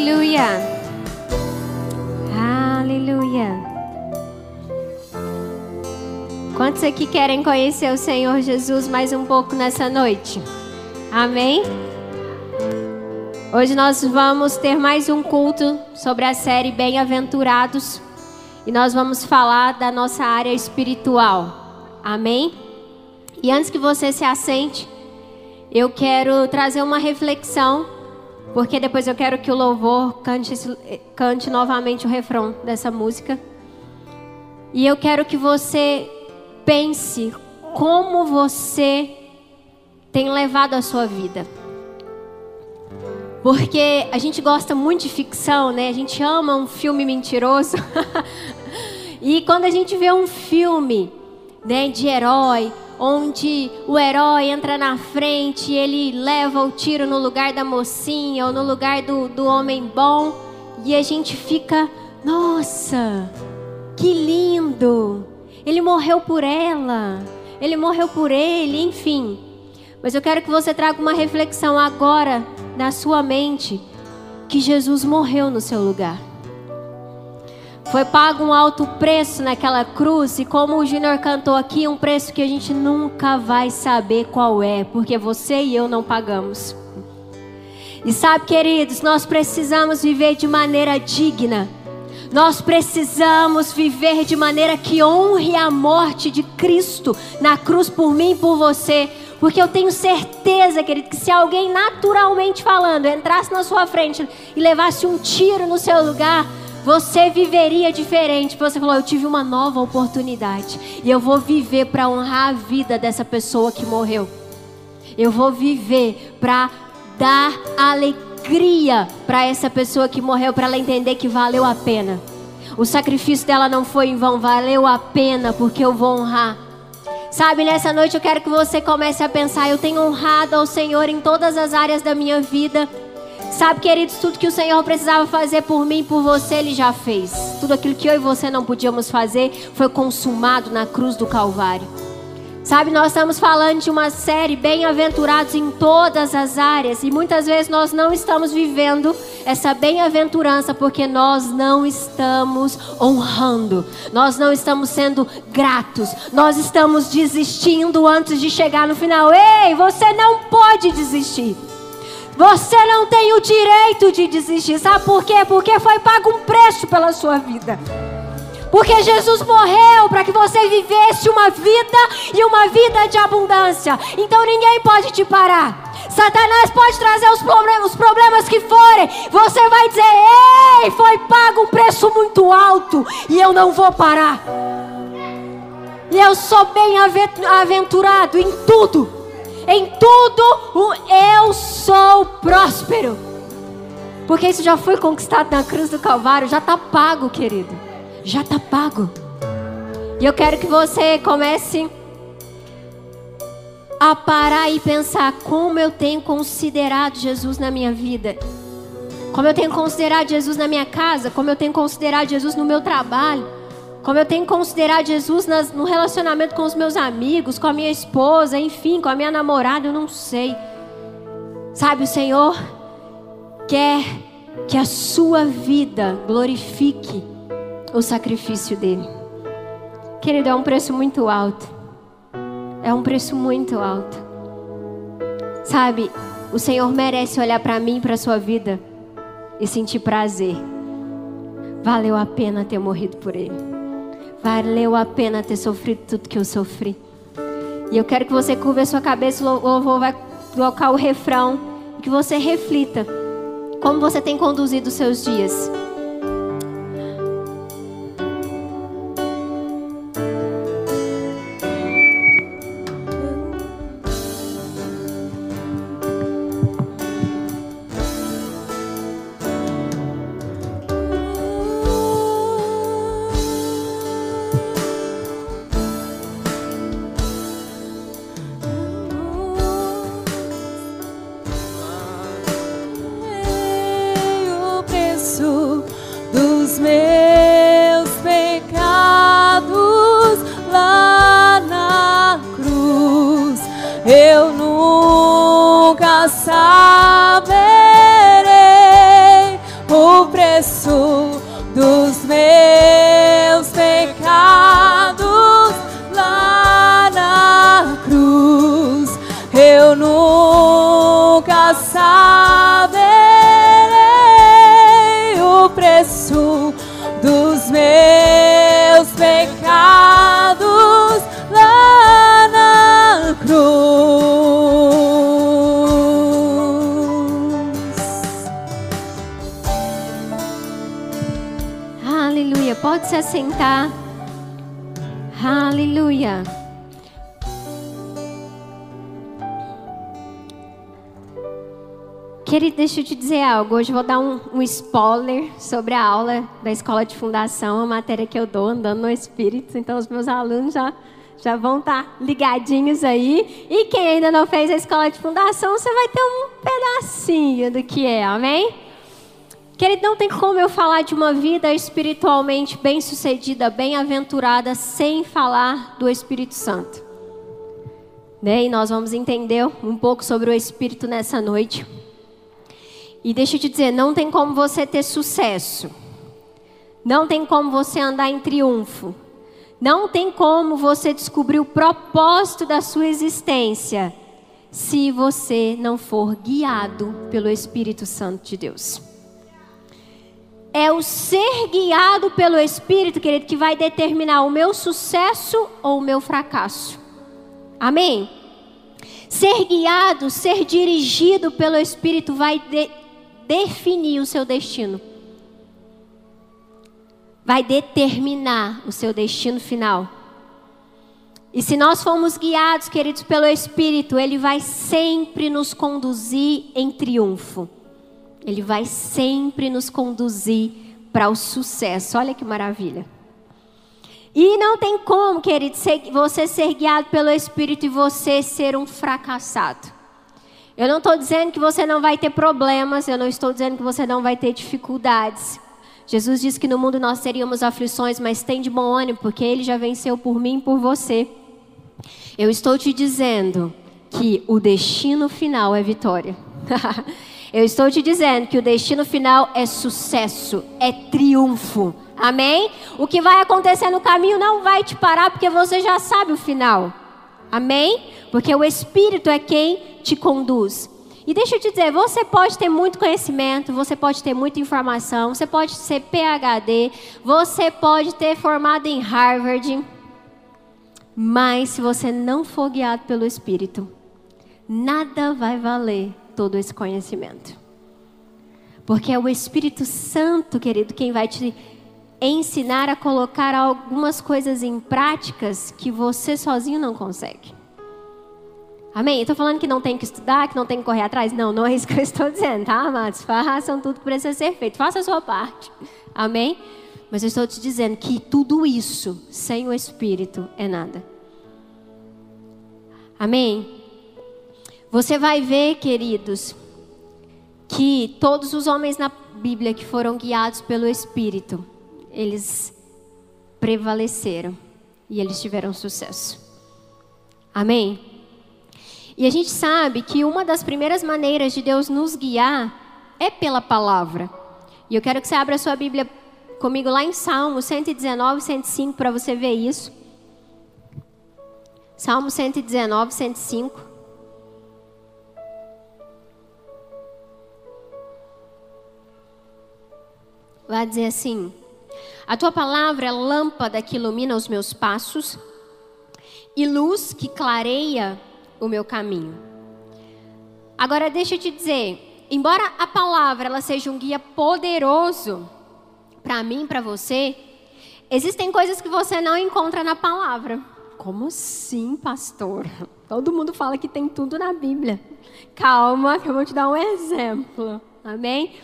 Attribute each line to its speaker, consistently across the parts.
Speaker 1: Aleluia. Aleluia. Quantos aqui querem conhecer o Senhor Jesus mais um pouco nessa noite? Amém? Hoje nós vamos ter mais um culto sobre a série Bem-aventurados e nós vamos falar da nossa área espiritual. Amém? E antes que você se assente, eu quero trazer uma reflexão, porque depois eu quero que o louvor cante, cante novamente o refrão dessa música. E eu quero que você pense como você tem levado a sua vida. Porque a gente gosta muito de ficção, né? A gente ama um filme mentiroso. e quando a gente vê um filme, né, de herói, onde o herói entra na frente ele leva o tiro no lugar da mocinha ou no lugar do, do homem bom, e a gente fica, nossa, que lindo! Ele morreu por ela, ele morreu por ele, enfim. Mas eu quero que você traga uma reflexão agora na sua mente que Jesus morreu no seu lugar. Foi pago um alto preço naquela cruz, e como o Júnior cantou aqui, um preço que a gente nunca vai saber qual é, porque você e eu não pagamos. E sabe, queridos, nós precisamos viver de maneira digna. Nós precisamos viver de maneira que honre a morte de Cristo na cruz por mim e por você. Porque eu tenho certeza, querido, que se alguém naturalmente falando entrasse na sua frente e levasse um tiro no seu lugar, você viveria diferente. Você falou: Eu tive uma nova oportunidade. E eu vou viver para honrar a vida dessa pessoa que morreu. Eu vou viver para dar alegria para essa pessoa que morreu, para ela entender que valeu a pena. O sacrifício dela não foi em vão, valeu a pena, porque eu vou honrar. Sabe, nessa noite eu quero que você comece a pensar: eu tenho honrado ao Senhor em todas as áreas da minha vida. Sabe, queridos, tudo que o Senhor precisava fazer por mim por você, Ele já fez. Tudo aquilo que eu e você não podíamos fazer foi consumado na cruz do Calvário. Sabe, nós estamos falando de uma série bem-aventurados em todas as áreas e muitas vezes nós não estamos vivendo essa bem-aventurança porque nós não estamos honrando, nós não estamos sendo gratos, nós estamos desistindo antes de chegar no final. Ei, você não pode desistir. Você não tem o direito de desistir. Sabe por quê? Porque foi pago um preço pela sua vida. Porque Jesus morreu para que você vivesse uma vida e uma vida de abundância. Então ninguém pode te parar. Satanás pode trazer os problemas, os problemas que forem. Você vai dizer: Ei, foi pago um preço muito alto e eu não vou parar. E eu sou bem aventurado em tudo. Em tudo eu sou próspero. Porque isso já foi conquistado na cruz do Calvário, já está pago, querido já está pago. E eu quero que você comece a parar e pensar como eu tenho considerado Jesus na minha vida. Como eu tenho considerado Jesus na minha casa, como eu tenho considerado Jesus no meu trabalho, como eu tenho considerado Jesus nas, no relacionamento com os meus amigos, com a minha esposa, enfim, com a minha namorada, eu não sei. Sabe, o Senhor quer que a sua vida glorifique o sacrifício dele. Querido, é um preço muito alto. É um preço muito alto. Sabe, o Senhor merece olhar para mim, para a sua vida e sentir prazer. Valeu a pena ter morrido por Ele. Valeu a pena ter sofrido tudo que eu sofri. E eu quero que você curva a sua cabeça, o louvor vai colocar o refrão, que você reflita como você tem conduzido os seus dias. Algo. Hoje vou dar um, um spoiler sobre a aula da escola de fundação, a matéria que eu dou andando no Espírito. Então, os meus alunos já, já vão estar ligadinhos aí. E quem ainda não fez a escola de fundação, você vai ter um pedacinho do que é, amém? Querido, não tem como eu falar de uma vida espiritualmente bem-sucedida, bem-aventurada, sem falar do Espírito Santo. Né? E nós vamos entender um pouco sobre o Espírito nessa noite. E deixa eu te dizer, não tem como você ter sucesso. Não tem como você andar em triunfo. Não tem como você descobrir o propósito da sua existência se você não for guiado pelo Espírito Santo de Deus. É o ser guiado pelo Espírito, querido, que vai determinar o meu sucesso ou o meu fracasso. Amém? Ser guiado, ser dirigido pelo Espírito vai de definir o seu destino. Vai determinar o seu destino final. E se nós formos guiados, queridos, pelo Espírito, Ele vai sempre nos conduzir em triunfo. Ele vai sempre nos conduzir para o sucesso. Olha que maravilha. E não tem como, querido, você ser guiado pelo Espírito e você ser um fracassado. Eu não estou dizendo que você não vai ter problemas, eu não estou dizendo que você não vai ter dificuldades. Jesus disse que no mundo nós teríamos aflições, mas tem de bom ânimo, porque Ele já venceu por mim e por você. Eu estou te dizendo que o destino final é vitória. Eu estou te dizendo que o destino final é sucesso, é triunfo. Amém? O que vai acontecer no caminho não vai te parar porque você já sabe o final. Amém? Porque o Espírito é quem te conduz. E deixa eu te dizer, você pode ter muito conhecimento, você pode ter muita informação, você pode ser PhD, você pode ter formado em Harvard, mas se você não for guiado pelo Espírito, nada vai valer todo esse conhecimento. Porque é o Espírito Santo, querido, quem vai te ensinar a colocar algumas coisas em práticas que você sozinho não consegue. Amém? Estou falando que não tem que estudar, que não tem que correr atrás? Não, não é isso que eu estou dizendo, tá, amados? Façam tudo que precisa ser feito. Faça a sua parte. Amém? Mas eu estou te dizendo que tudo isso, sem o Espírito, é nada. Amém? Você vai ver, queridos, que todos os homens na Bíblia que foram guiados pelo Espírito, eles prevaleceram e eles tiveram sucesso. Amém? E a gente sabe que uma das primeiras maneiras de Deus nos guiar é pela palavra. E eu quero que você abra a sua Bíblia comigo lá em Salmo 119, 105 para você ver isso. Salmo 119, 105. Vai dizer assim: A tua palavra é lâmpada que ilumina os meus passos e luz que clareia o meu caminho. Agora deixa eu te dizer, embora a palavra ela seja um guia poderoso para mim, para você, existem coisas que você não encontra na palavra. Como assim, pastor? Todo mundo fala que tem tudo na Bíblia. Calma, que eu vou te dar um exemplo. Amém?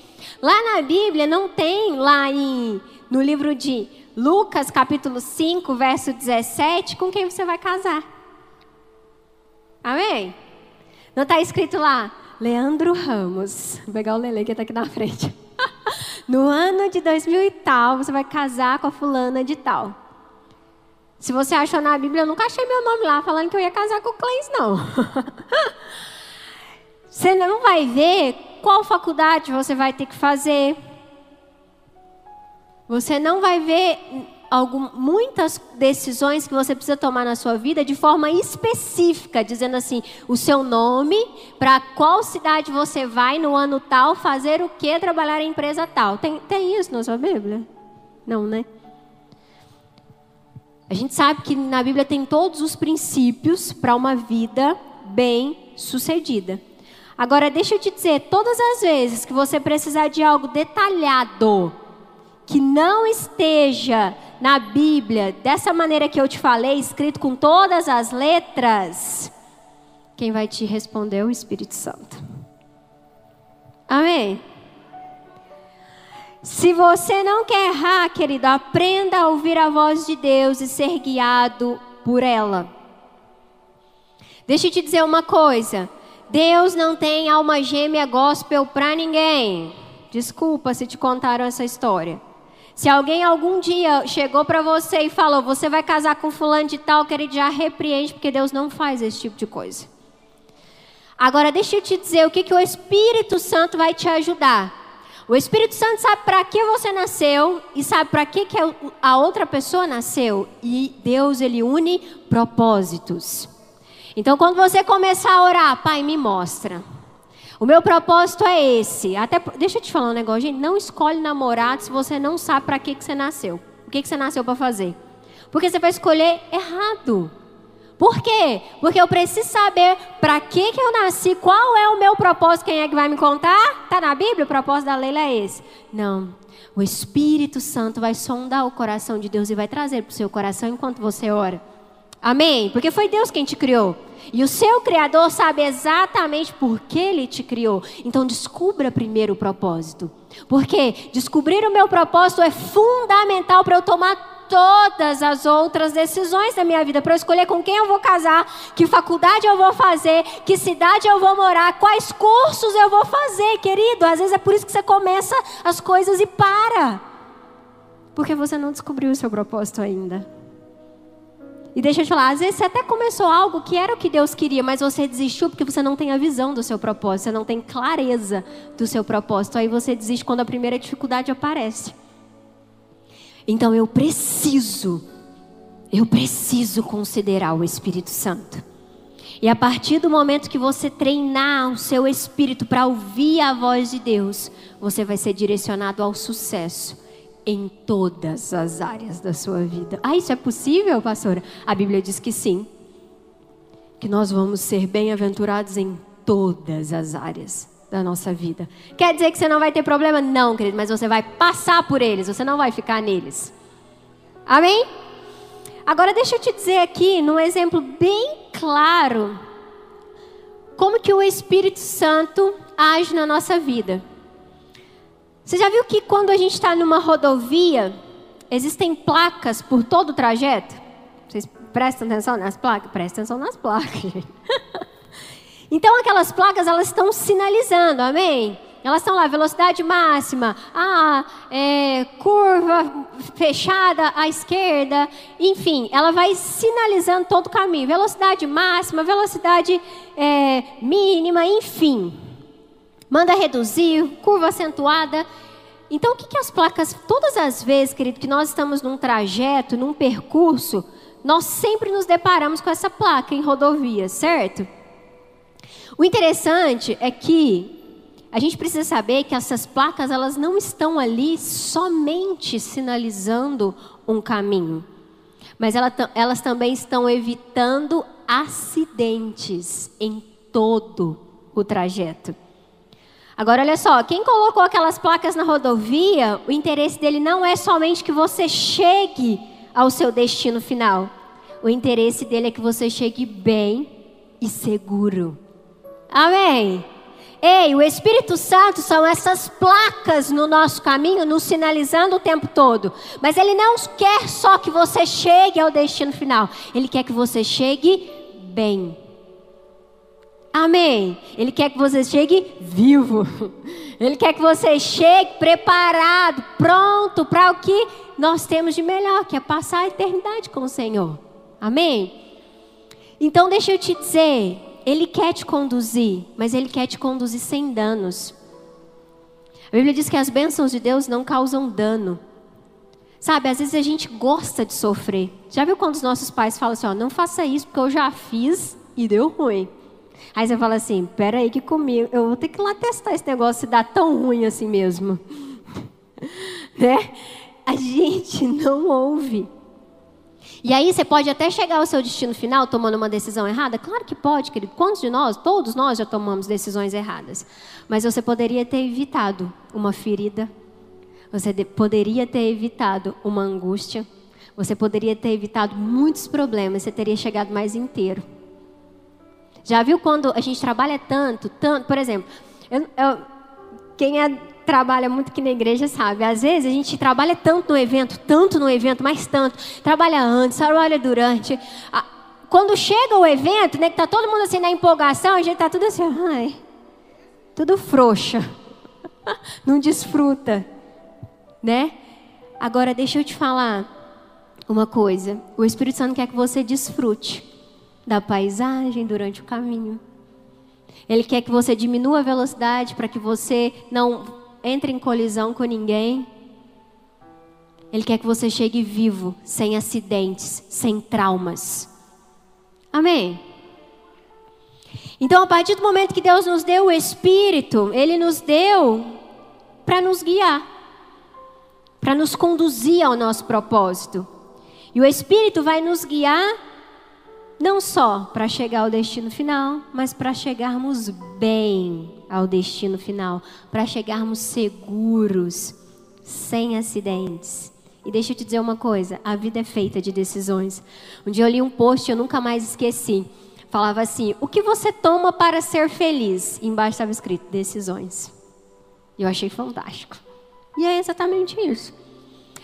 Speaker 1: Lá na Bíblia não tem lá em no livro de Lucas, capítulo 5, verso 17, com quem você vai casar. Amém? Não está escrito lá, Leandro Ramos. Vou pegar o Lele que está aqui na frente. no ano de 2000 e tal, você vai casar com a fulana de tal. Se você achou na Bíblia, eu nunca achei meu nome lá falando que eu ia casar com o Cleis, não. você não vai ver qual faculdade você vai ter que fazer. Você não vai ver algum, muitas decisões que você precisa tomar na sua vida de forma específica, dizendo assim, o seu nome, para qual cidade você vai no ano tal, fazer o que, trabalhar em empresa tal. Tem, tem isso na sua Bíblia? Não, né? A gente sabe que na Bíblia tem todos os princípios para uma vida bem sucedida. Agora, deixa eu te dizer, todas as vezes que você precisar de algo detalhado, que não esteja na Bíblia, dessa maneira que eu te falei, escrito com todas as letras, quem vai te responder é o Espírito Santo. Amém? Se você não quer errar, querido, aprenda a ouvir a voz de Deus e ser guiado por ela. Deixa eu te dizer uma coisa. Deus não tem alma gêmea gospel para ninguém. Desculpa se te contaram essa história. Se alguém algum dia chegou para você e falou, você vai casar com fulano de tal, querido, já repreende, porque Deus não faz esse tipo de coisa. Agora, deixa eu te dizer o que, que o Espírito Santo vai te ajudar. O Espírito Santo sabe para que você nasceu e sabe para que, que a outra pessoa nasceu. E Deus, ele une propósitos. Então, quando você começar a orar, Pai, me mostra. O meu propósito é esse. Até, deixa eu te falar um negócio, gente. Não escolhe namorado se você não sabe para que, que você nasceu. O que, que você nasceu para fazer. Porque você vai escolher errado. Por quê? Porque eu preciso saber para que, que eu nasci, qual é o meu propósito, quem é que vai me contar? Está na Bíblia? O propósito da Leila é esse. Não. O Espírito Santo vai sondar o coração de Deus e vai trazer para o seu coração enquanto você ora. Amém? Porque foi Deus quem te criou. E o seu Criador sabe exatamente por que Ele te criou. Então descubra primeiro o propósito. Porque descobrir o meu propósito é fundamental para eu tomar todas as outras decisões da minha vida, para eu escolher com quem eu vou casar, que faculdade eu vou fazer, que cidade eu vou morar, quais cursos eu vou fazer, querido. Às vezes é por isso que você começa as coisas e para. Porque você não descobriu o seu propósito ainda. E deixa eu te falar, às vezes você até começou algo que era o que Deus queria, mas você desistiu porque você não tem a visão do seu propósito, você não tem clareza do seu propósito. Aí você desiste quando a primeira dificuldade aparece. Então eu preciso, eu preciso considerar o Espírito Santo. E a partir do momento que você treinar o seu espírito para ouvir a voz de Deus, você vai ser direcionado ao sucesso em todas as áreas da sua vida. Ah, isso é possível, pastora? A Bíblia diz que sim. Que nós vamos ser bem-aventurados em todas as áreas da nossa vida. Quer dizer que você não vai ter problema? Não, querido, mas você vai passar por eles, você não vai ficar neles. Amém? Agora deixa eu te dizer aqui, num exemplo bem claro, como que o Espírito Santo age na nossa vida. Você já viu que quando a gente está numa rodovia, existem placas por todo o trajeto? Vocês prestam atenção nas placas? Prestem atenção nas placas, gente. Então aquelas placas elas estão sinalizando, amém? Elas estão lá, velocidade máxima, ah, é, curva fechada à esquerda, enfim, ela vai sinalizando todo o caminho. Velocidade máxima, velocidade é, mínima, enfim. Manda reduzir, curva acentuada. Então, o que, que as placas, todas as vezes, querido, que nós estamos num trajeto, num percurso, nós sempre nos deparamos com essa placa em rodovia, certo? O interessante é que a gente precisa saber que essas placas elas não estão ali somente sinalizando um caminho, mas elas, elas também estão evitando acidentes em todo o trajeto. Agora, olha só, quem colocou aquelas placas na rodovia, o interesse dele não é somente que você chegue ao seu destino final. O interesse dele é que você chegue bem e seguro. Amém. Ei, o Espírito Santo são essas placas no nosso caminho, nos sinalizando o tempo todo. Mas Ele não quer só que você chegue ao destino final. Ele quer que você chegue bem. Amém. Ele quer que você chegue vivo. Ele quer que você chegue preparado, pronto para o que nós temos de melhor, que é passar a eternidade com o Senhor. Amém. Então deixa eu te dizer, ele quer te conduzir, mas Ele quer te conduzir sem danos. A Bíblia diz que as bênçãos de Deus não causam dano. Sabe, às vezes a gente gosta de sofrer. Já viu quando os nossos pais falam assim, ó, não faça isso porque eu já fiz e deu ruim. Aí você fala assim, pera aí que comigo, eu vou ter que ir lá testar esse negócio se dá tão ruim assim mesmo. né? A gente não ouve. E aí você pode até chegar ao seu destino final tomando uma decisão errada? Claro que pode, querido. Quantos de nós, todos nós já tomamos decisões erradas. Mas você poderia ter evitado uma ferida. Você poderia ter evitado uma angústia. Você poderia ter evitado muitos problemas. Você teria chegado mais inteiro. Já viu quando a gente trabalha tanto, tanto, por exemplo, eu, eu, quem é, trabalha muito aqui na igreja sabe, às vezes a gente trabalha tanto no evento, tanto no evento, mais tanto, trabalha antes, trabalha durante. Quando chega o evento, né, que tá todo mundo assim na empolgação, a gente tá tudo assim, ai, tudo frouxa, não desfruta, né? Agora deixa eu te falar uma coisa, o Espírito Santo quer que você desfrute da paisagem durante o caminho. Ele quer que você diminua a velocidade para que você não entre em colisão com ninguém. Ele quer que você chegue vivo, sem acidentes, sem traumas. Amém? Então, a partir do momento que Deus nos deu o Espírito, Ele nos deu para nos guiar, para nos conduzir ao nosso propósito. E o Espírito vai nos guiar não só para chegar ao destino final, mas para chegarmos bem ao destino final, para chegarmos seguros, sem acidentes. E deixa eu te dizer uma coisa: a vida é feita de decisões. Um dia eu li um post, eu nunca mais esqueci. Falava assim: o que você toma para ser feliz? E embaixo estava escrito: decisões. E eu achei fantástico. E é exatamente isso.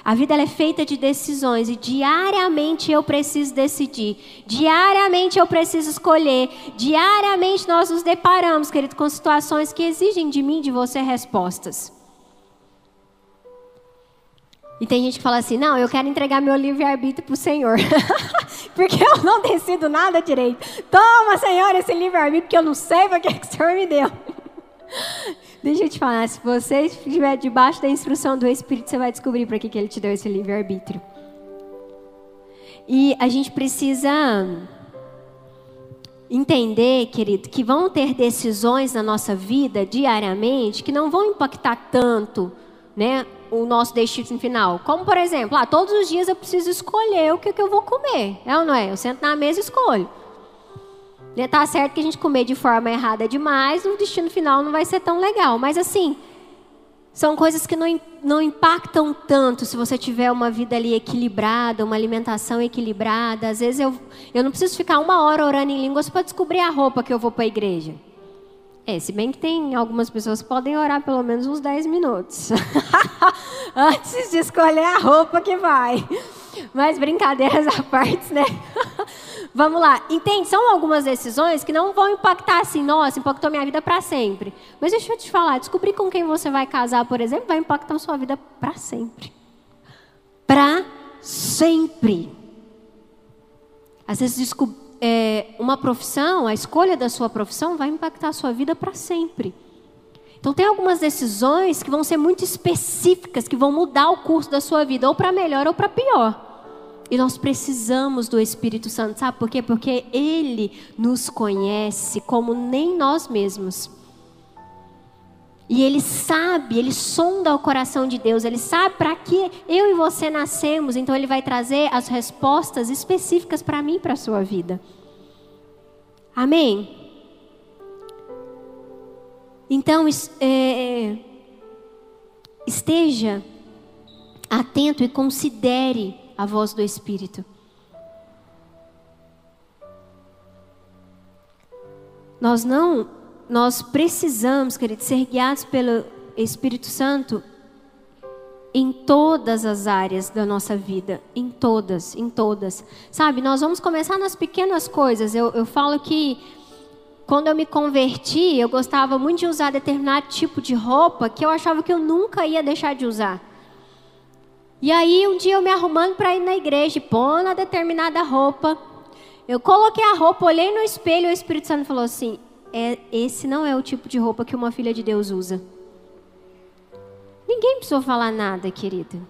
Speaker 1: A vida é feita de decisões e diariamente eu preciso decidir. Diariamente eu preciso escolher. Diariamente nós nos deparamos, querido, com situações que exigem de mim, de você, respostas. E tem gente que fala assim: não, eu quero entregar meu livre-arbítrio para o Senhor. porque eu não decido nada direito. Toma, Senhor, esse livre-arbítrio que eu não sei porque que o Senhor me deu. Deixa eu te falar, se você estiver debaixo da instrução do Espírito, você vai descobrir para que, que ele te deu esse livre-arbítrio. E a gente precisa entender, querido, que vão ter decisões na nossa vida diariamente que não vão impactar tanto, né, o nosso destino final. Como, por exemplo, ah, todos os dias eu preciso escolher o que, que eu vou comer. É ou não é? Eu sento na mesa e escolho. Né, tá certo que a gente comer de forma errada demais, o destino final não vai ser tão legal. Mas assim, são coisas que não, não impactam tanto se você tiver uma vida ali equilibrada, uma alimentação equilibrada. Às vezes eu, eu não preciso ficar uma hora orando em línguas para descobrir a roupa que eu vou para a igreja. É, se bem que tem algumas pessoas que podem orar pelo menos uns 10 minutos. Antes de escolher a roupa que vai. Mas brincadeiras à parte, né? Vamos lá. Entende? São algumas decisões que não vão impactar assim, nossa, impactou minha vida para sempre. Mas deixa eu te falar, descobrir com quem você vai casar, por exemplo, vai impactar a sua vida para sempre. Para sempre. Às vezes, é, uma profissão, a escolha da sua profissão vai impactar a sua vida para sempre. Então, tem algumas decisões que vão ser muito específicas, que vão mudar o curso da sua vida, ou para melhor ou para pior. E nós precisamos do Espírito Santo, sabe por quê? Porque Ele nos conhece como nem nós mesmos. E Ele sabe, Ele sonda o coração de Deus, Ele sabe para que eu e você nascemos, então Ele vai trazer as respostas específicas para mim para a sua vida. Amém? Então, é, esteja atento e considere a voz do Espírito. Nós não, nós precisamos, querido, ser guiados pelo Espírito Santo em todas as áreas da nossa vida, em todas, em todas. Sabe, nós vamos começar nas pequenas coisas. Eu, eu falo que quando eu me converti, eu gostava muito de usar determinado tipo de roupa que eu achava que eu nunca ia deixar de usar. E aí um dia eu me arrumando para ir na igreja, pondo a determinada roupa. Eu coloquei a roupa, olhei no espelho e o Espírito Santo falou assim: é, esse não é o tipo de roupa que uma filha de Deus usa. Ninguém precisou falar nada, querido.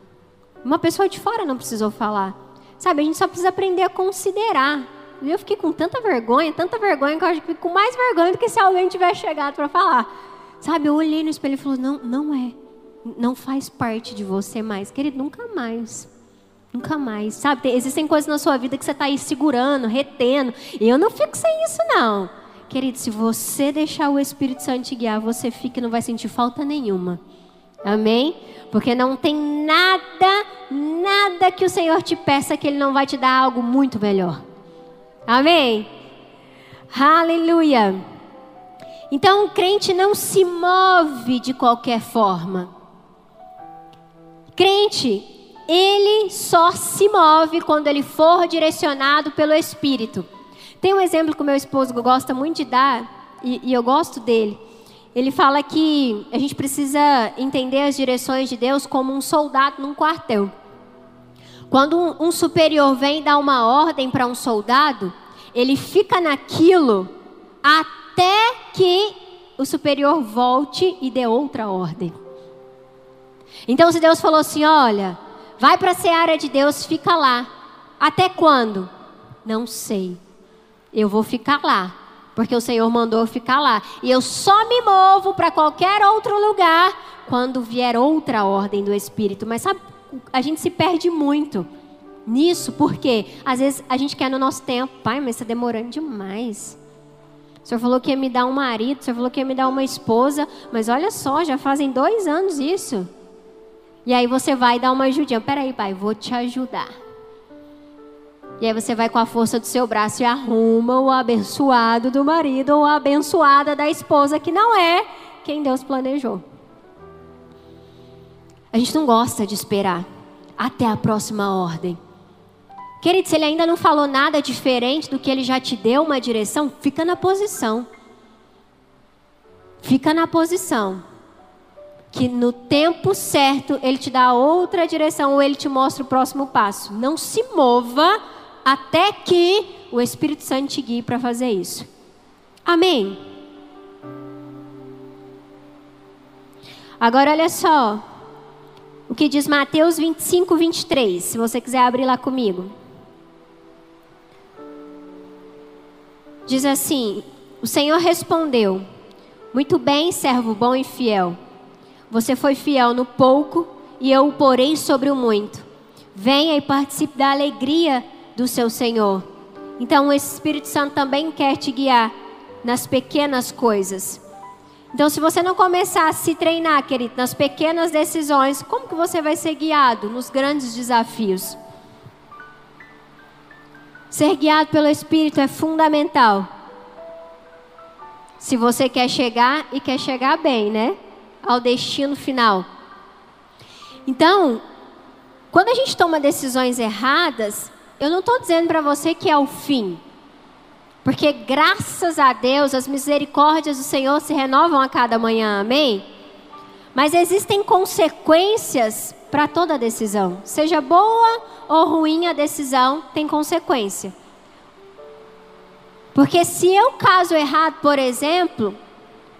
Speaker 1: Uma pessoa de fora não precisou falar. Sabe, a gente só precisa aprender a considerar. E eu fiquei com tanta vergonha, tanta vergonha, que eu acho que fico com mais vergonha do que se alguém tivesse chegado para falar. Sabe, eu olhei no espelho e falei, não, não é. Não faz parte de você mais. Querido, nunca mais. Nunca mais. Sabe, tem, existem coisas na sua vida que você está aí segurando, retendo. E eu não fico sem isso, não. Querido, se você deixar o Espírito Santo te guiar, você fica e não vai sentir falta nenhuma. Amém? Porque não tem nada, nada que o Senhor te peça que Ele não vai te dar algo muito melhor. Amém? Aleluia. Então o crente não se move de qualquer forma. Crente, ele só se move quando ele for direcionado pelo Espírito. Tem um exemplo que o meu esposo gosta muito de dar, e, e eu gosto dele. Ele fala que a gente precisa entender as direções de Deus como um soldado num quartel. Quando um, um superior vem dar uma ordem para um soldado, ele fica naquilo até que o superior volte e dê outra ordem. Então, se Deus falou assim: olha, vai para a seara de Deus, fica lá. Até quando? Não sei eu vou ficar lá, porque o Senhor mandou eu ficar lá. E eu só me movo para qualquer outro lugar quando vier outra ordem do Espírito. Mas sabe, a gente se perde muito nisso, porque às vezes a gente quer no nosso tempo, pai, mas está demorando demais. O senhor falou que ia me dar um marido, o senhor falou que ia me dar uma esposa, mas olha só, já fazem dois anos isso. E aí você vai dar uma ajudinha. Peraí, pai, vou te ajudar. E aí você vai com a força do seu braço e arruma o abençoado do marido ou a abençoada da esposa que não é quem Deus planejou. A gente não gosta de esperar até a próxima ordem. Querido, se ele ainda não falou nada diferente do que ele já te deu uma direção, fica na posição. Fica na posição. Que no tempo certo ele te dá outra direção ou ele te mostra o próximo passo. Não se mova até que o Espírito Santo te guie para fazer isso. Amém? Agora olha só. O que diz Mateus 25, 23. Se você quiser abrir lá comigo. Diz assim: O Senhor respondeu: Muito bem, servo bom e fiel. Você foi fiel no pouco, e eu o porei sobre o muito. Venha e participe da alegria do seu Senhor. Então o Espírito Santo também quer te guiar nas pequenas coisas. Então, se você não começar a se treinar, querido, nas pequenas decisões, como que você vai ser guiado nos grandes desafios? Ser guiado pelo Espírito é fundamental. Se você quer chegar e quer chegar bem, né? Ao destino final. Então, quando a gente toma decisões erradas, eu não estou dizendo para você que é o fim. Porque graças a Deus as misericórdias do Senhor se renovam a cada manhã, amém? Mas existem consequências para toda decisão. Seja boa ou ruim a decisão, tem consequência. Porque se eu caso errado, por exemplo,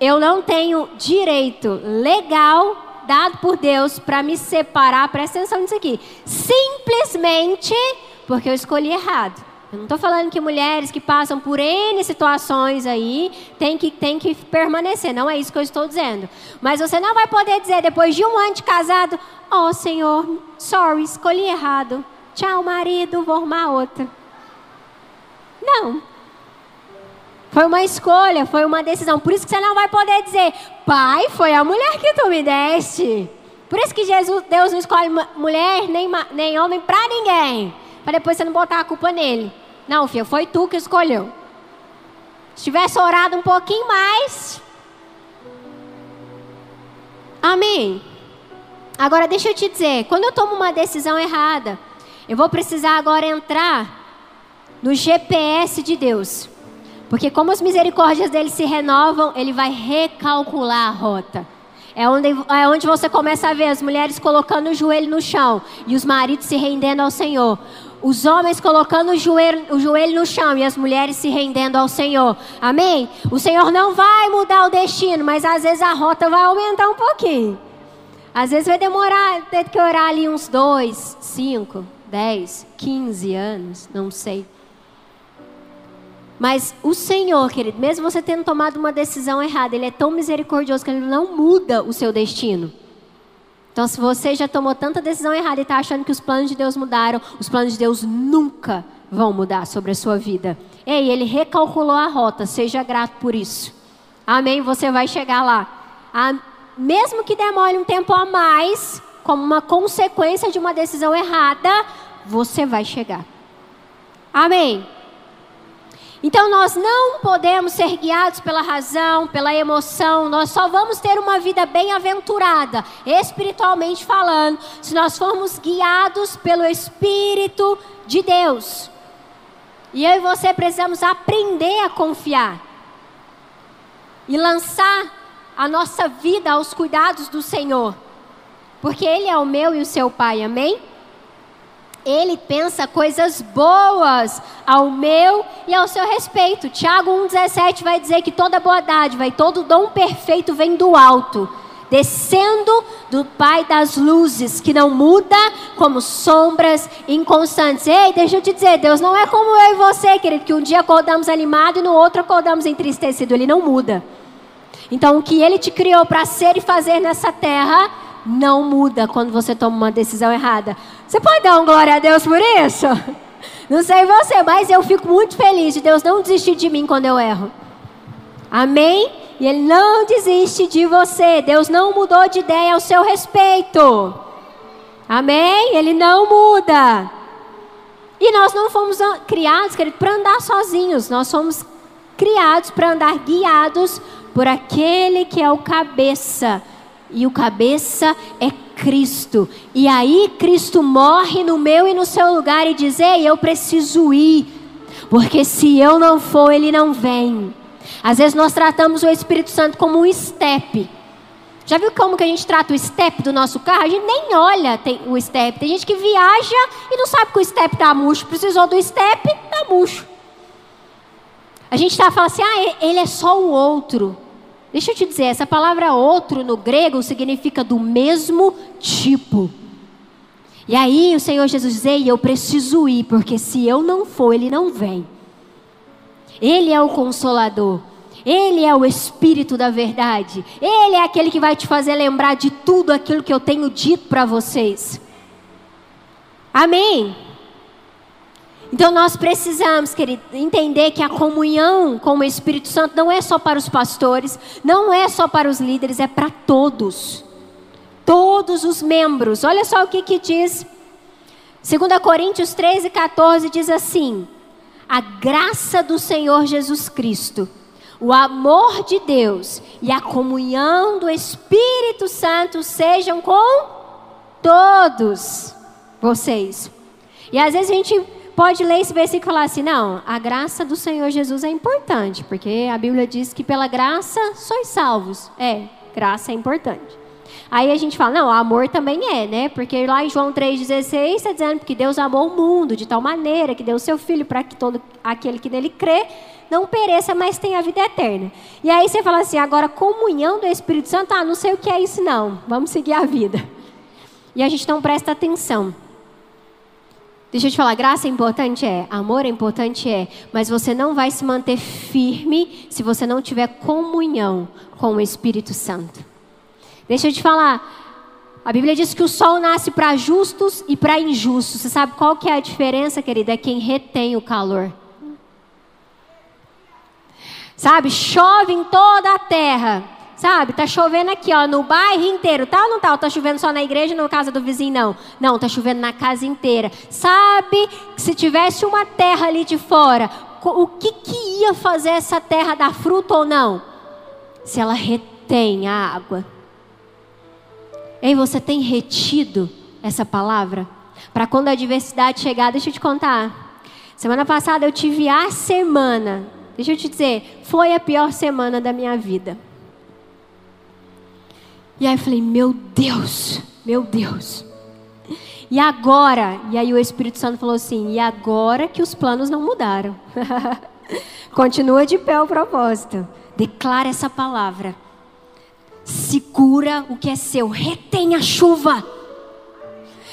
Speaker 1: eu não tenho direito legal dado por Deus para me separar, presta atenção nisso aqui. Simplesmente porque eu escolhi errado. Eu não estou falando que mulheres que passam por N situações aí têm que, têm que permanecer. Não é isso que eu estou dizendo. Mas você não vai poder dizer, depois de um ano de casado, oh Senhor, sorry, escolhi errado. Tchau, marido, vou arrumar outra. Não. Foi uma escolha, foi uma decisão. Por isso que você não vai poder dizer, pai, foi a mulher que tu me deste. Por isso que Jesus, Deus não escolhe mulher nem, nem homem para ninguém para depois você não botar a culpa nele. Não, filho, foi tu que escolheu. Se tivesse orado um pouquinho mais. Amém. Agora deixa eu te dizer, quando eu tomo uma decisão errada, eu vou precisar agora entrar no GPS de Deus. Porque como as misericórdias dele se renovam, ele vai recalcular a rota. É onde, é onde você começa a ver as mulheres colocando o joelho no chão e os maridos se rendendo ao Senhor os homens colocando o joelho, o joelho no chão e as mulheres se rendendo ao Senhor. Amém? O Senhor não vai mudar o destino, mas às vezes a rota vai aumentar um pouquinho. Às vezes vai demorar, ter que orar ali uns dois, cinco, dez, quinze anos, não sei. Mas o Senhor, querido, mesmo você tendo tomado uma decisão errada, Ele é tão misericordioso que Ele não muda o seu destino. Então, se você já tomou tanta decisão errada e está achando que os planos de Deus mudaram, os planos de Deus nunca vão mudar sobre a sua vida. Ei, Ele recalculou a rota, seja grato por isso. Amém? Você vai chegar lá. A, mesmo que demore um tempo a mais, como uma consequência de uma decisão errada, você vai chegar. Amém? Então nós não podemos ser guiados pela razão, pela emoção, nós só vamos ter uma vida bem-aventurada, espiritualmente falando, se nós formos guiados pelo Espírito de Deus. E eu e você precisamos aprender a confiar e lançar a nossa vida aos cuidados do Senhor, porque Ele é o meu e o seu Pai, amém? Ele pensa coisas boas ao meu e ao seu respeito. Tiago 1,17 vai dizer que toda boa dádiva e todo dom perfeito vem do alto, descendo do Pai das luzes, que não muda como sombras inconstantes. Ei, deixa eu te dizer, Deus não é como eu e você, querido, que um dia acordamos animado e no outro acordamos entristecido. Ele não muda. Então, o que Ele te criou para ser e fazer nessa terra não muda quando você toma uma decisão errada. Você pode dar um glória a Deus por isso? Não sei você, mas eu fico muito feliz de Deus não desistir de mim quando eu erro. Amém? E Ele não desiste de você. Deus não mudou de ideia ao seu respeito. Amém? Ele não muda. E nós não fomos criados, querido, para andar sozinhos. Nós somos criados para andar guiados por aquele que é o cabeça e o cabeça é Cristo. E aí Cristo morre no meu e no seu lugar e diz: Ei, eu preciso ir, porque se eu não for, ele não vem. Às vezes nós tratamos o Espírito Santo como um step. Já viu como que a gente trata o step do nosso carro? A gente nem olha o step. Tem gente que viaja e não sabe que o step está murcho. Precisou do step, está murcho. A gente está falando assim, ah, ele é só o outro. Deixa eu te dizer, essa palavra outro no grego significa do mesmo tipo. E aí o Senhor Jesus diz: Ei, eu preciso ir, porque se eu não for, ele não vem. Ele é o consolador. Ele é o Espírito da verdade. Ele é aquele que vai te fazer lembrar de tudo aquilo que eu tenho dito para vocês. Amém? Então nós precisamos, querido, entender que a comunhão com o Espírito Santo não é só para os pastores, não é só para os líderes, é para todos. Todos os membros. Olha só o que, que diz. 2 Coríntios 13, 14 diz assim: A graça do Senhor Jesus Cristo, o amor de Deus e a comunhão do Espírito Santo sejam com todos vocês. E às vezes a gente pode ler esse versículo e falar assim: não, a graça do Senhor Jesus é importante, porque a Bíblia diz que pela graça sois salvos. É, graça é importante. Aí a gente fala, não, amor também é, né? Porque lá em João 3,16 está dizendo que Deus amou o mundo de tal maneira que deu o seu filho para que todo aquele que nele crê não pereça, mas tenha a vida eterna. E aí você fala assim, agora comunhão do Espírito Santo, ah, não sei o que é isso não, vamos seguir a vida. E a gente não presta atenção. Deixa eu te falar, graça é importante? É. Amor é importante? É. Mas você não vai se manter firme se você não tiver comunhão com o Espírito Santo. Deixa eu te falar. A Bíblia diz que o sol nasce para justos e para injustos. Você sabe qual que é a diferença, querida? É quem retém o calor. Sabe? Chove em toda a terra. Sabe, tá chovendo aqui, ó, no bairro inteiro, tá ou não tá? Tá chovendo só na igreja e na casa do vizinho, não? Não, tá chovendo na casa inteira. Sabe, se tivesse uma terra ali de fora, o que que ia fazer essa terra dar fruto ou não? Se ela retém a água. Ei, você tem retido essa palavra? Para quando a adversidade chegar, deixa eu te contar. Semana passada eu tive a semana, deixa eu te dizer, foi a pior semana da minha vida. E aí eu falei, meu Deus, meu Deus. E agora? E aí o Espírito Santo falou assim: e agora que os planos não mudaram. Continua de pé o propósito. Declara essa palavra. segura o que é seu, retém a chuva.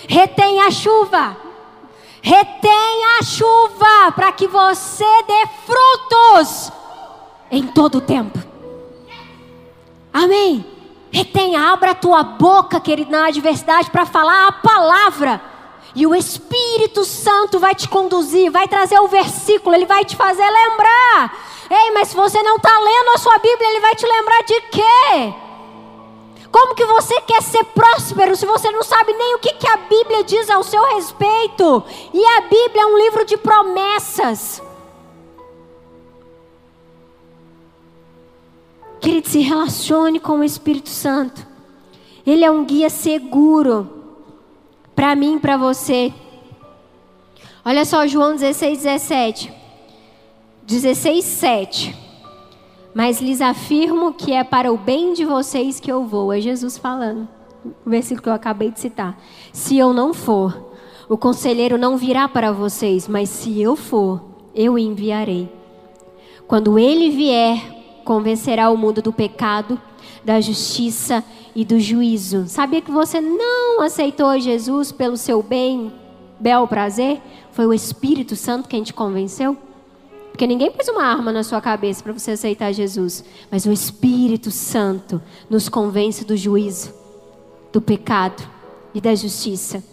Speaker 1: Retém a chuva. Retém a chuva para que você dê frutos em todo o tempo. Amém. Retenha, abra a tua boca, querido, na adversidade para falar a palavra. E o Espírito Santo vai te conduzir, vai trazer o versículo, ele vai te fazer lembrar. Ei, mas se você não está lendo a sua Bíblia, ele vai te lembrar de quê? Como que você quer ser próspero se você não sabe nem o que, que a Bíblia diz ao seu respeito? E a Bíblia é um livro de promessas. Querido, se relacione com o Espírito Santo. Ele é um guia seguro para mim e para você. Olha só João 16, 17. 16, 7. Mas lhes afirmo que é para o bem de vocês que eu vou. É Jesus falando. O versículo que eu acabei de citar. Se eu não for, o conselheiro não virá para vocês, mas se eu for, eu enviarei. Quando ele vier, convencerá o mundo do pecado, da justiça e do juízo. Sabia que você não aceitou Jesus pelo seu bem, bel prazer? Foi o Espírito Santo quem te convenceu? Porque ninguém pôs uma arma na sua cabeça para você aceitar Jesus. Mas o Espírito Santo nos convence do juízo, do pecado e da justiça.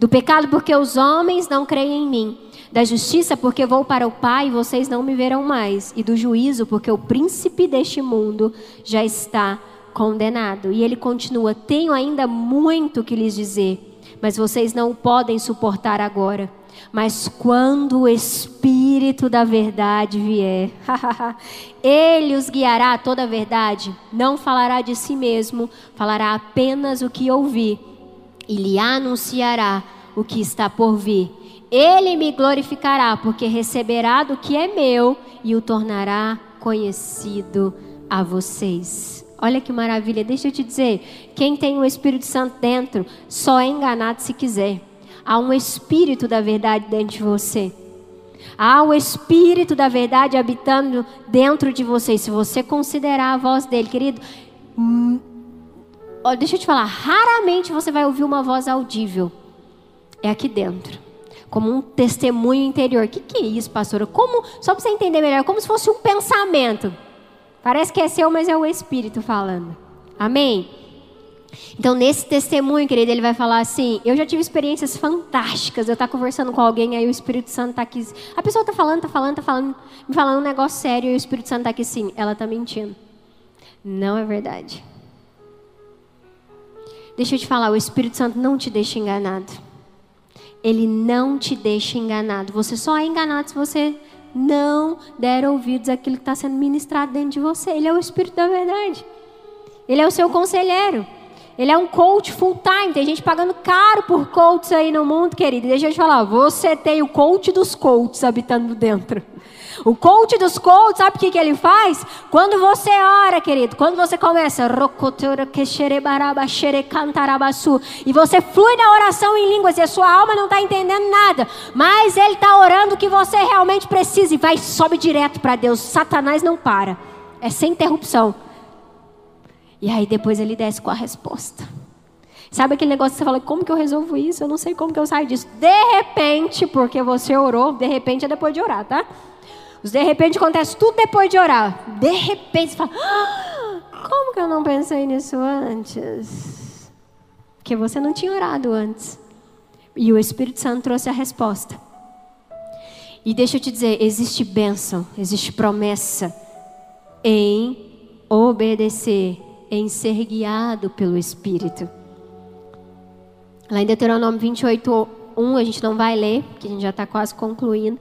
Speaker 1: Do pecado, porque os homens não creem em mim da justiça, porque vou para o Pai e vocês não me verão mais, e do juízo, porque o príncipe deste mundo já está condenado. E ele continua: Tenho ainda muito que lhes dizer, mas vocês não podem suportar agora. Mas quando o Espírito da Verdade vier, ele os guiará a toda a verdade, não falará de si mesmo, falará apenas o que ouvir e lhe anunciará o que está por vir ele me glorificará, porque receberá do que é meu e o tornará conhecido a vocês. Olha que maravilha, deixa eu te dizer: quem tem o Espírito Santo dentro só é enganado se quiser. Há um Espírito da verdade dentro de você. Há o Espírito da verdade habitando dentro de você. Se você considerar a voz dele, querido, hum, deixa eu te falar: raramente você vai ouvir uma voz audível. É aqui dentro como um testemunho interior. O que, que é isso, pastora? Como, só para você entender melhor, como se fosse um pensamento. Parece que é seu, mas é o Espírito falando. Amém? Então, nesse testemunho, querido, ele vai falar assim: Eu já tive experiências fantásticas. Eu estar tá conversando com alguém, aí o Espírito Santo está aqui. A pessoa está falando, está falando, está falando, me falando um negócio sério, e o Espírito Santo está aqui sim. Ela está mentindo. Não é verdade. Deixa eu te falar: o Espírito Santo não te deixa enganado. Ele não te deixa enganado. Você só é enganado se você não der ouvidos àquilo que está sendo ministrado dentro de você. Ele é o Espírito da verdade. Ele é o seu conselheiro. Ele é um coach full time. Tem gente pagando caro por coaches aí no mundo, querido. Deixa eu te falar, você tem o coach dos coaches habitando dentro. O coach dos coaches, sabe o que, que ele faz? Quando você ora, querido, quando você começa e você flui na oração em línguas e a sua alma não está entendendo nada, mas ele está orando o que você realmente precisa e vai sobe direto para Deus. Satanás não para, é sem interrupção. E aí depois ele desce com a resposta. Sabe aquele negócio que você fala, como que eu resolvo isso? Eu não sei como que eu saio disso. De repente, porque você orou, de repente é depois de orar, tá? Os de repente acontece tudo depois de orar. De repente você fala: ah, Como que eu não pensei nisso antes? Porque você não tinha orado antes. E o Espírito Santo trouxe a resposta. E deixa eu te dizer: existe bênção, existe promessa em obedecer, em ser guiado pelo Espírito. Lá em Deuteronômio 28, 1, a gente não vai ler, porque a gente já está quase concluindo.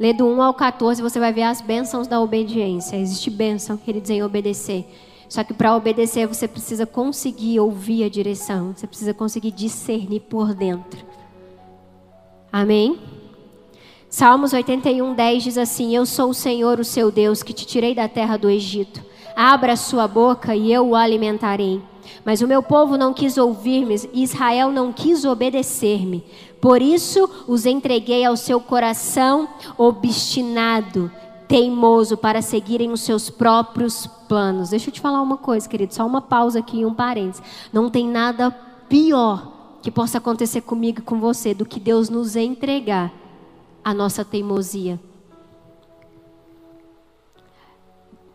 Speaker 1: Lê do 1 ao 14, você vai ver as bênçãos da obediência. Existe bênção, queridos, em obedecer. Só que para obedecer você precisa conseguir ouvir a direção. Você precisa conseguir discernir por dentro. Amém? Salmos 81, 10 diz assim: Eu sou o Senhor, o seu Deus, que te tirei da terra do Egito. Abra sua boca e eu o alimentarei. Mas o meu povo não quis ouvir-me, Israel não quis obedecer-me. Por isso os entreguei ao seu coração obstinado. teimoso para seguirem os seus próprios planos. Deixa eu te falar uma coisa, querido, só uma pausa aqui e um parênteses. Não tem nada pior que possa acontecer comigo e com você do que Deus nos entregar a nossa teimosia.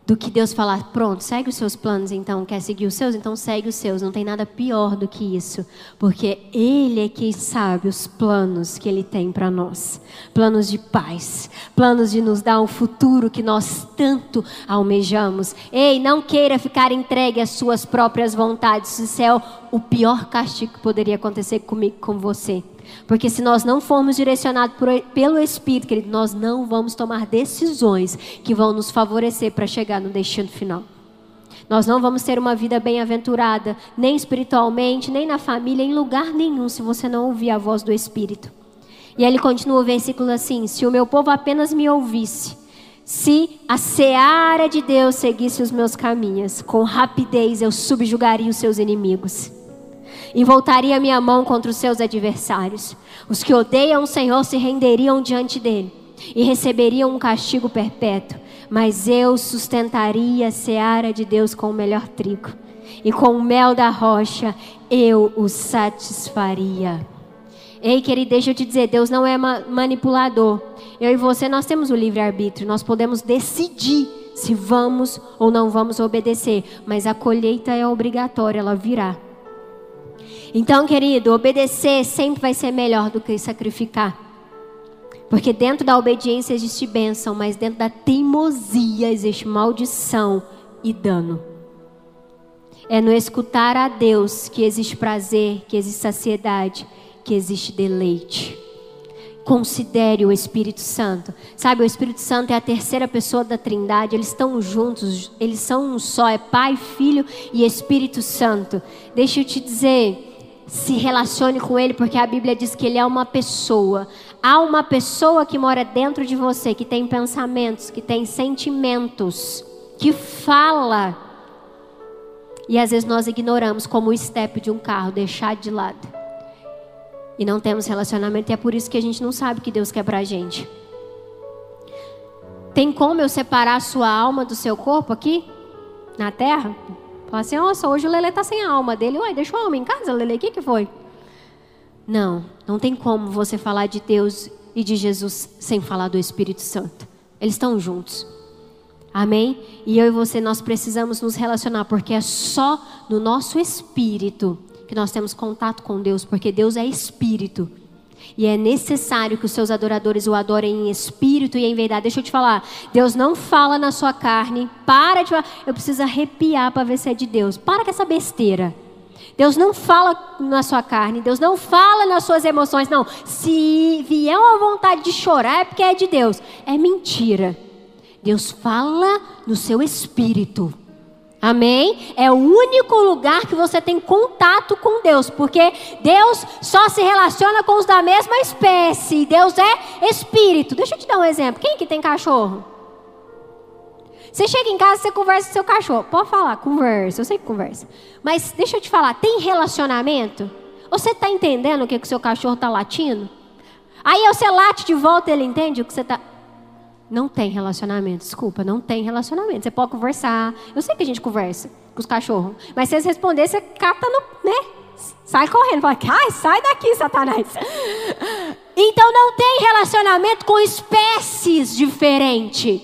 Speaker 1: Do que Deus falar, pronto, segue os seus planos, então quer seguir os seus, então segue os seus. Não tem nada pior do que isso, porque Ele é quem sabe os planos que Ele tem para nós, planos de paz, planos de nos dar um futuro que nós tanto almejamos. Ei, não queira ficar entregue às suas próprias vontades. Isso é o pior castigo que poderia acontecer comigo, com você. Porque se nós não formos direcionados por, pelo Espírito, querido, nós não vamos tomar decisões que vão nos favorecer para chegar no destino final. Nós não vamos ter uma vida bem-aventurada, nem espiritualmente, nem na família, em lugar nenhum, se você não ouvir a voz do Espírito. E ele continua o versículo assim: Se o meu povo apenas me ouvisse, se a seara de Deus seguisse os meus caminhos, com rapidez eu subjugaria os seus inimigos e voltaria minha mão contra os seus adversários. Os que odeiam o Senhor se renderiam diante dele e receberiam um castigo perpétuo. Mas eu sustentaria a seara de Deus com o melhor trigo, e com o mel da rocha eu o satisfaria. Ei, querido, deixa eu te dizer, Deus não é manipulador. Eu e você, nós temos o livre-arbítrio, nós podemos decidir se vamos ou não vamos obedecer, mas a colheita é obrigatória, ela virá. Então, querido, obedecer sempre vai ser melhor do que sacrificar. Porque dentro da obediência existe bênção, mas dentro da teimosia existe maldição e dano. É no escutar a Deus que existe prazer, que existe saciedade, que existe deleite. Considere o Espírito Santo. Sabe, o Espírito Santo é a terceira pessoa da Trindade, eles estão juntos, eles são um só, é Pai, Filho e Espírito Santo. Deixa eu te dizer, se relacione com Ele, porque a Bíblia diz que Ele é uma pessoa. Há uma pessoa que mora dentro de você, que tem pensamentos, que tem sentimentos, que fala. E às vezes nós ignoramos como o step de um carro, deixar de lado. E não temos relacionamento, e é por isso que a gente não sabe o que Deus quer pra gente. Tem como eu separar a sua alma do seu corpo aqui? Na terra? Fala assim, nossa, hoje o Lele tá sem a alma dele. Uai, deixou a alma em casa, Lele, o que, que foi? Não, não tem como você falar de Deus e de Jesus sem falar do Espírito Santo. Eles estão juntos. Amém? E eu e você, nós precisamos nos relacionar, porque é só no nosso espírito que nós temos contato com Deus, porque Deus é espírito. E é necessário que os seus adoradores o adorem em espírito e em verdade. Deixa eu te falar, Deus não fala na sua carne. Para de falar, eu preciso arrepiar para ver se é de Deus. Para com essa besteira. Deus não fala na sua carne, Deus não fala nas suas emoções, não. Se vier uma vontade de chorar é porque é de Deus. É mentira. Deus fala no seu espírito. Amém? É o único lugar que você tem contato com Deus, porque Deus só se relaciona com os da mesma espécie. Deus é espírito. Deixa eu te dar um exemplo. Quem que tem cachorro? Você chega em casa, você conversa com seu cachorro. Pode falar, conversa. Eu sei que conversa. Mas deixa eu te falar, tem relacionamento? Você está entendendo o que o seu cachorro está latindo? Aí você late de volta, ele entende o que você está. Não tem relacionamento, desculpa, não tem relacionamento. Você pode conversar. Eu sei que a gente conversa com os cachorros. Mas se eles responderem, você cata no. né? Sai correndo, fala, ai, sai daqui, Satanás. Então não tem relacionamento com espécies diferentes.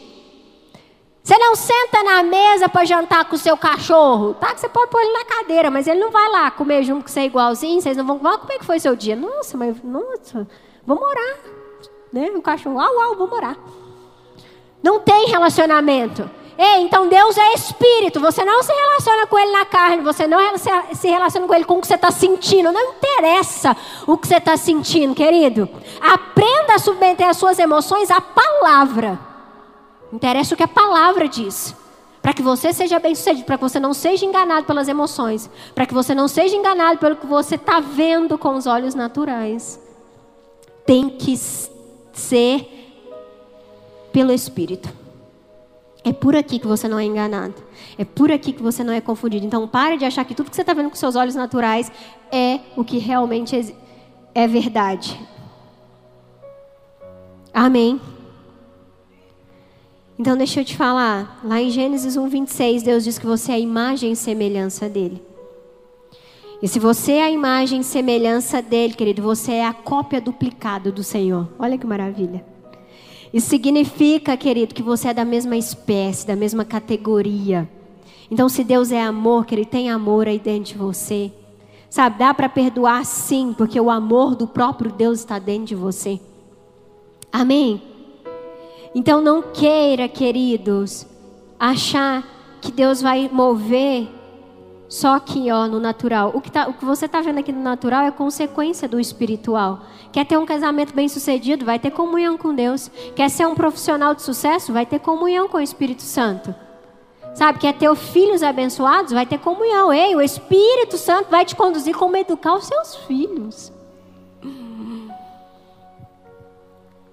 Speaker 1: Você não senta na mesa para jantar com o seu cachorro, tá? Que você pode pôr ele na cadeira, mas ele não vai lá comer junto com você igualzinho. Vocês não vão. Ah, como é que foi seu dia? Nossa, mas nossa, vamos orar, né? O cachorro, au, au, vamos orar. Não tem relacionamento. Ei, então Deus é espírito. Você não se relaciona com Ele na carne. Você não se relaciona com Ele com o que você está sentindo. Não interessa o que você está sentindo, querido. Aprenda a submeter as suas emoções à palavra. Interessa o que a palavra diz. Para que você seja bem sucedido, para que você não seja enganado pelas emoções, para que você não seja enganado pelo que você está vendo com os olhos naturais. Tem que ser pelo Espírito. É por aqui que você não é enganado. É por aqui que você não é confundido. Então pare de achar que tudo que você está vendo com seus olhos naturais é o que realmente é verdade. Amém. Então deixa eu te falar, lá em Gênesis 1, 26, Deus diz que você é a imagem e semelhança dele. E se você é a imagem e semelhança dele, querido, você é a cópia duplicada do Senhor. Olha que maravilha. Isso significa, querido, que você é da mesma espécie, da mesma categoria. Então, se Deus é amor, que Ele tem amor aí dentro de você. Sabe, dá para perdoar sim, porque o amor do próprio Deus está dentro de você. Amém? Então, não queira, queridos, achar que Deus vai mover só aqui, ó, no natural. O que, tá, o que você está vendo aqui no natural é consequência do espiritual. Quer ter um casamento bem sucedido? Vai ter comunhão com Deus. Quer ser um profissional de sucesso? Vai ter comunhão com o Espírito Santo. Sabe, quer ter filhos abençoados? Vai ter comunhão. Ei, o Espírito Santo vai te conduzir como educar os seus filhos.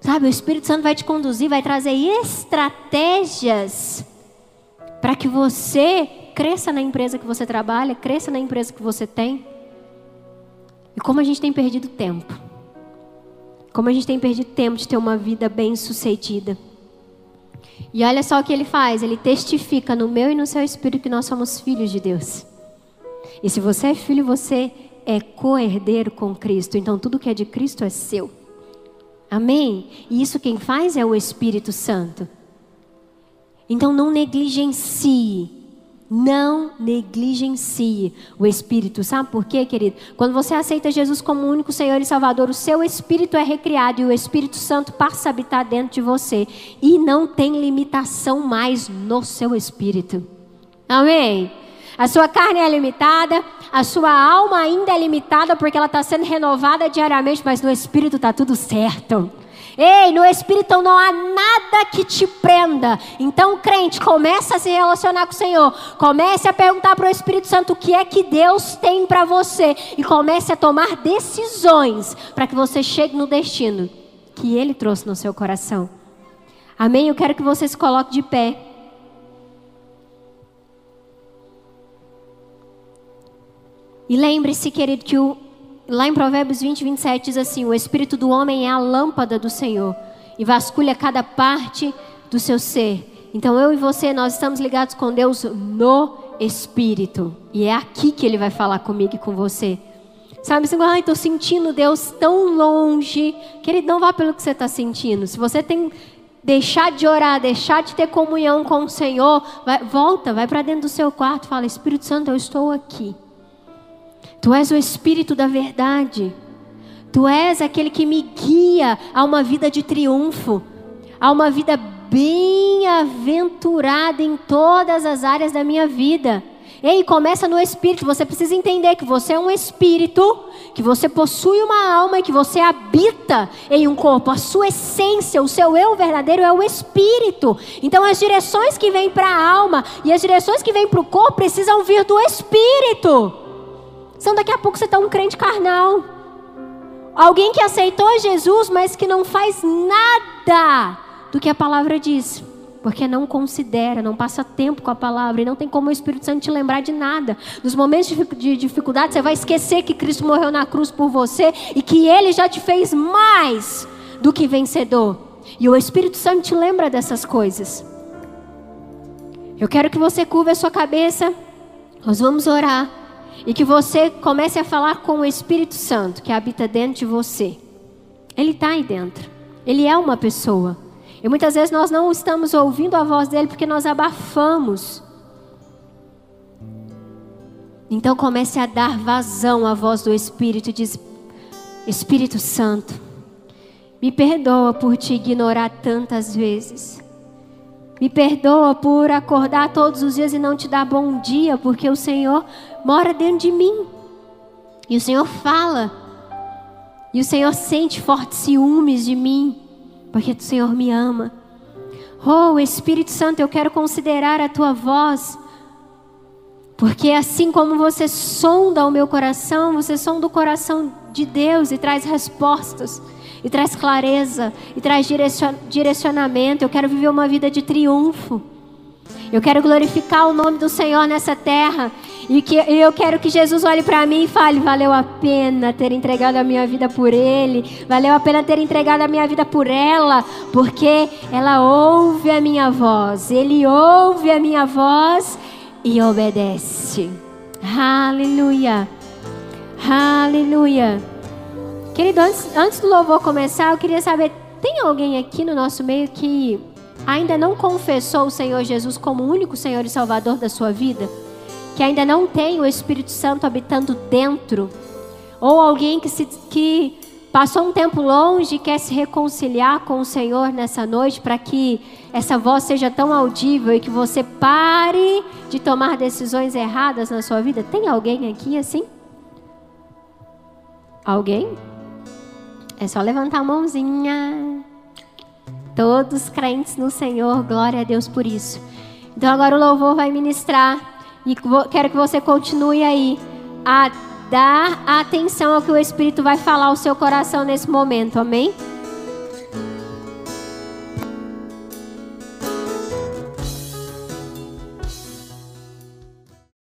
Speaker 1: Sabe, o Espírito Santo vai te conduzir, vai trazer estratégias para que você cresça na empresa que você trabalha, cresça na empresa que você tem. E como a gente tem perdido tempo. Como a gente tem perdido tempo de ter uma vida bem sucedida. E olha só o que ele faz: ele testifica no meu e no seu espírito que nós somos filhos de Deus. E se você é filho, você é co-herdeiro com Cristo. Então tudo que é de Cristo é seu. Amém? E isso quem faz é o Espírito Santo. Então não negligencie não negligencie o Espírito. Sabe por quê, querido? Quando você aceita Jesus como único Senhor e Salvador, o seu Espírito é recriado e o Espírito Santo passa a habitar dentro de você. E não tem limitação mais no seu Espírito. Amém? A sua carne é limitada, a sua alma ainda é limitada porque ela está sendo renovada diariamente, mas no Espírito está tudo certo. Ei, no Espírito não há nada que te prenda. Então, crente, comece a se relacionar com o Senhor. Comece a perguntar para o Espírito Santo o que é que Deus tem para você. E comece a tomar decisões para que você chegue no destino que Ele trouxe no seu coração. Amém? Eu quero que você se coloque de pé. E lembre-se, querido, que o Lá em Provérbios 20, 27 diz assim: O espírito do homem é a lâmpada do Senhor e vasculha cada parte do seu ser. Então eu e você, nós estamos ligados com Deus no espírito. E é aqui que ele vai falar comigo e com você. Sabe, você ai, estou sentindo Deus tão longe. Querido, não vá pelo que você está sentindo. Se você tem deixar de orar, deixar de ter comunhão com o Senhor, vai, volta, vai para dentro do seu quarto, fala: Espírito Santo, eu estou aqui. Tu és o Espírito da verdade. Tu és aquele que me guia a uma vida de triunfo, a uma vida bem-aventurada em todas as áreas da minha vida. Ei, começa no espírito. Você precisa entender que você é um espírito, que você possui uma alma e que você habita em um corpo. A sua essência, o seu eu verdadeiro é o espírito. Então, as direções que vêm para a alma e as direções que vêm para o corpo precisam vir do espírito. Senão daqui a pouco você está um crente carnal. Alguém que aceitou Jesus, mas que não faz nada do que a palavra diz. Porque não considera, não passa tempo com a palavra e não tem como o Espírito Santo te lembrar de nada. Nos momentos de dificuldade, você vai esquecer que Cristo morreu na cruz por você e que Ele já te fez mais do que vencedor. E o Espírito Santo te lembra dessas coisas. Eu quero que você curva a sua cabeça. Nós vamos orar. E que você comece a falar com o Espírito Santo que habita dentro de você. Ele está aí dentro. Ele é uma pessoa. E muitas vezes nós não estamos ouvindo a voz dele porque nós abafamos. Então comece a dar vazão à voz do Espírito e diz: Espírito Santo, me perdoa por te ignorar tantas vezes. Me perdoa por acordar todos os dias e não te dar bom dia, porque o Senhor mora dentro de mim. E o Senhor fala. E o Senhor sente fortes ciúmes de mim, porque o Senhor me ama. Oh, Espírito Santo, eu quero considerar a tua voz. Porque assim como você sonda o meu coração, você sonda o coração de Deus e traz respostas e traz clareza, e traz direcionamento. Eu quero viver uma vida de triunfo. Eu quero glorificar o nome do Senhor nessa terra. E que eu quero que Jesus olhe para mim e fale: valeu a pena ter entregado a minha vida por Ele, valeu a pena ter entregado a minha vida por ela, porque ela ouve a minha voz, Ele ouve a minha voz e obedece. Aleluia, aleluia. Querido, antes, antes do louvor começar, eu queria saber: tem alguém aqui no nosso meio que ainda não confessou o Senhor Jesus como o único Senhor e Salvador da sua vida? que ainda não tem o Espírito Santo habitando dentro, ou alguém que, se, que passou um tempo longe e quer se reconciliar com o Senhor nessa noite, para que essa voz seja tão audível e que você pare de tomar decisões erradas na sua vida. Tem alguém aqui assim? Alguém? É só levantar a mãozinha. Todos crentes no Senhor, glória a Deus por isso. Então agora o louvor vai ministrar e quero que você continue aí a dar atenção ao que o Espírito vai falar ao seu coração nesse momento, amém?